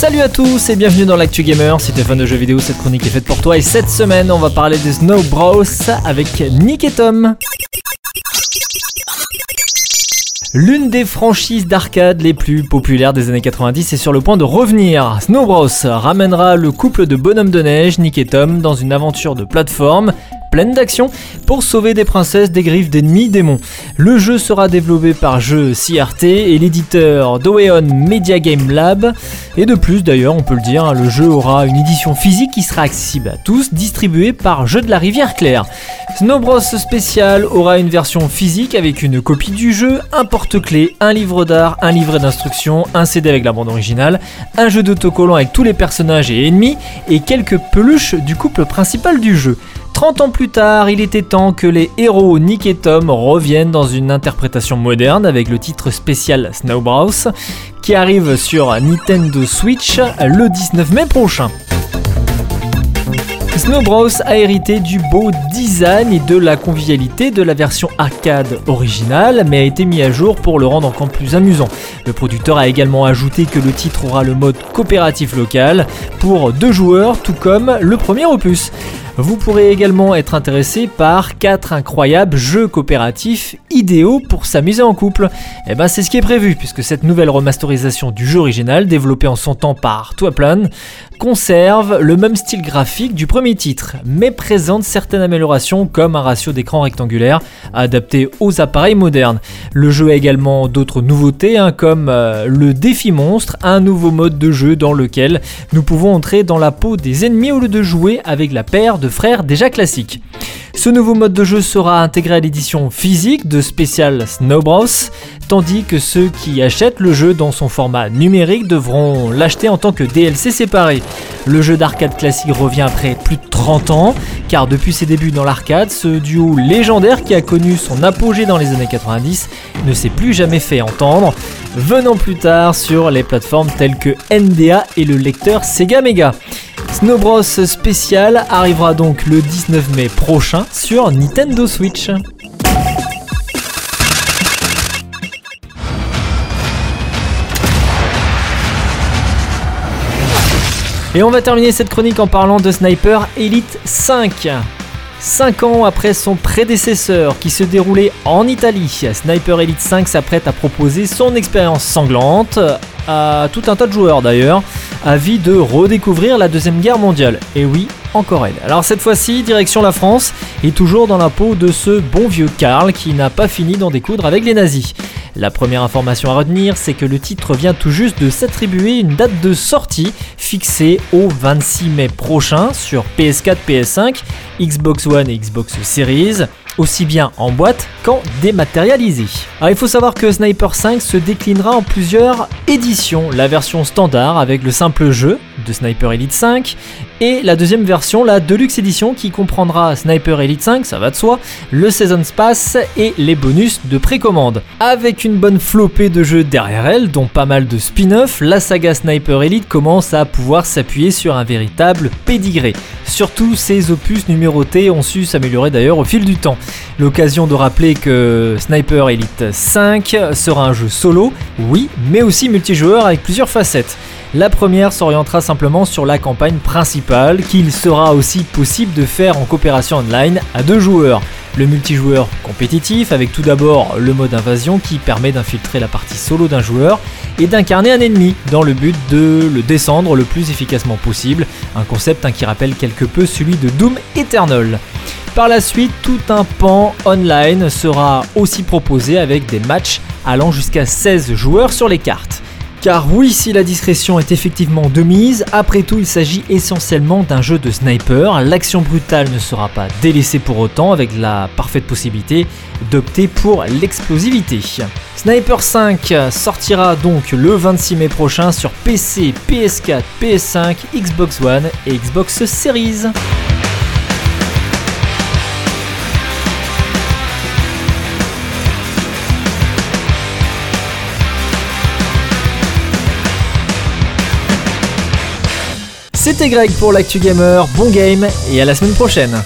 Salut à tous et bienvenue dans l'actu gamer. Si t'es fan de jeux vidéo, cette chronique est faite pour toi. Et cette semaine, on va parler des Snow Bros avec Nick et Tom. L'une des franchises d'arcade les plus populaires des années 90 est sur le point de revenir. Snow Bros ramènera le couple de bonhommes de neige, Nick et Tom, dans une aventure de plateforme pleine d'action pour sauver des princesses des griffes d'ennemis démons. Le jeu sera développé par Jeux CRT et l'éditeur Doeon Media Game Lab. Et de plus d'ailleurs, on peut le dire, hein, le jeu aura une édition physique qui sera accessible à tous, distribuée par Jeux de la Rivière Claire. Snow Bros Spécial aura une version physique avec une copie du jeu, un porte-clés, un livre d'art, un livret d'instructions, un CD avec la bande originale, un jeu d'autocollant avec tous les personnages et ennemis et quelques peluches du couple principal du jeu. 30 ans plus tard, il était temps que les héros Nick et Tom reviennent dans une interprétation moderne avec le titre spécial Snow Bros qui arrive sur Nintendo Switch le 19 mai prochain. Snow Bros a hérité du beau design et de la convivialité de la version arcade originale, mais a été mis à jour pour le rendre encore plus amusant. Le producteur a également ajouté que le titre aura le mode coopératif local pour deux joueurs, tout comme le premier opus. Vous pourrez également être intéressé par 4 incroyables jeux coopératifs idéaux pour s'amuser en couple. Et eh ben c'est ce qui est prévu puisque cette nouvelle remasterisation du jeu original développé en son temps par Toaplan conserve le même style graphique du premier titre mais présente certaines améliorations comme un ratio d'écran rectangulaire adapté aux appareils modernes. Le jeu a également d'autres nouveautés hein, comme euh, le défi monstre, un nouveau mode de jeu dans lequel nous pouvons entrer dans la peau des ennemis au lieu de jouer avec la paire de frères déjà classiques. Ce nouveau mode de jeu sera intégré à l'édition physique de Special Snow Bros, tandis que ceux qui achètent le jeu dans son format numérique devront l'acheter en tant que DLC séparé. Le jeu d'arcade classique revient après plus de 30 ans, car depuis ses débuts dans l'arcade, ce duo légendaire qui a connu son apogée dans les années 90 ne s'est plus jamais fait entendre, venant plus tard sur les plateformes telles que NDA et le lecteur Sega Mega. Snow Bros spécial arrivera donc le 19 mai prochain sur Nintendo Switch. Et on va terminer cette chronique en parlant de Sniper Elite 5. 5 ans après son prédécesseur qui se déroulait en Italie, Sniper Elite 5 s'apprête à proposer son expérience sanglante à tout un tas de joueurs d'ailleurs, avis de redécouvrir la Deuxième Guerre mondiale. Et oui, encore elle. Alors cette fois-ci, direction la France, et toujours dans la peau de ce bon vieux Karl qui n'a pas fini d'en découdre avec les nazis. La première information à retenir, c'est que le titre vient tout juste de s'attribuer une date de sortie fixée au 26 mai prochain sur PS4, PS5, Xbox One et Xbox Series aussi bien en boîte qu'en dématérialisé. Alors il faut savoir que Sniper 5 se déclinera en plusieurs éditions, la version standard avec le simple jeu de Sniper Elite 5 et la deuxième version, la Deluxe Edition qui comprendra Sniper Elite 5, ça va de soi, le Season Pass et les bonus de précommande. Avec une bonne flopée de jeux derrière elle, dont pas mal de spin-off, la saga Sniper Elite commence à pouvoir s'appuyer sur un véritable pédigré. Surtout, ces opus numérotés ont su s'améliorer d'ailleurs au fil du temps. L'occasion de rappeler que Sniper Elite 5 sera un jeu solo, oui, mais aussi multijoueur avec plusieurs facettes. La première s'orientera simplement sur la campagne principale, qu'il sera aussi possible de faire en coopération online à deux joueurs. Le multijoueur compétitif avec tout d'abord le mode invasion qui permet d'infiltrer la partie solo d'un joueur et d'incarner un ennemi dans le but de le descendre le plus efficacement possible, un concept hein, qui rappelle quelque peu celui de Doom Eternal. Par la suite, tout un pan online sera aussi proposé avec des matchs allant jusqu'à 16 joueurs sur les cartes. Car oui, si la discrétion est effectivement de mise, après tout il s'agit essentiellement d'un jeu de sniper, l'action brutale ne sera pas délaissée pour autant avec la parfaite possibilité d'opter pour l'explosivité. Sniper 5 sortira donc le 26 mai prochain sur PC, PS4, PS5, Xbox One et Xbox Series. C'était Greg pour l'actu gamer, bon game et à la semaine prochaine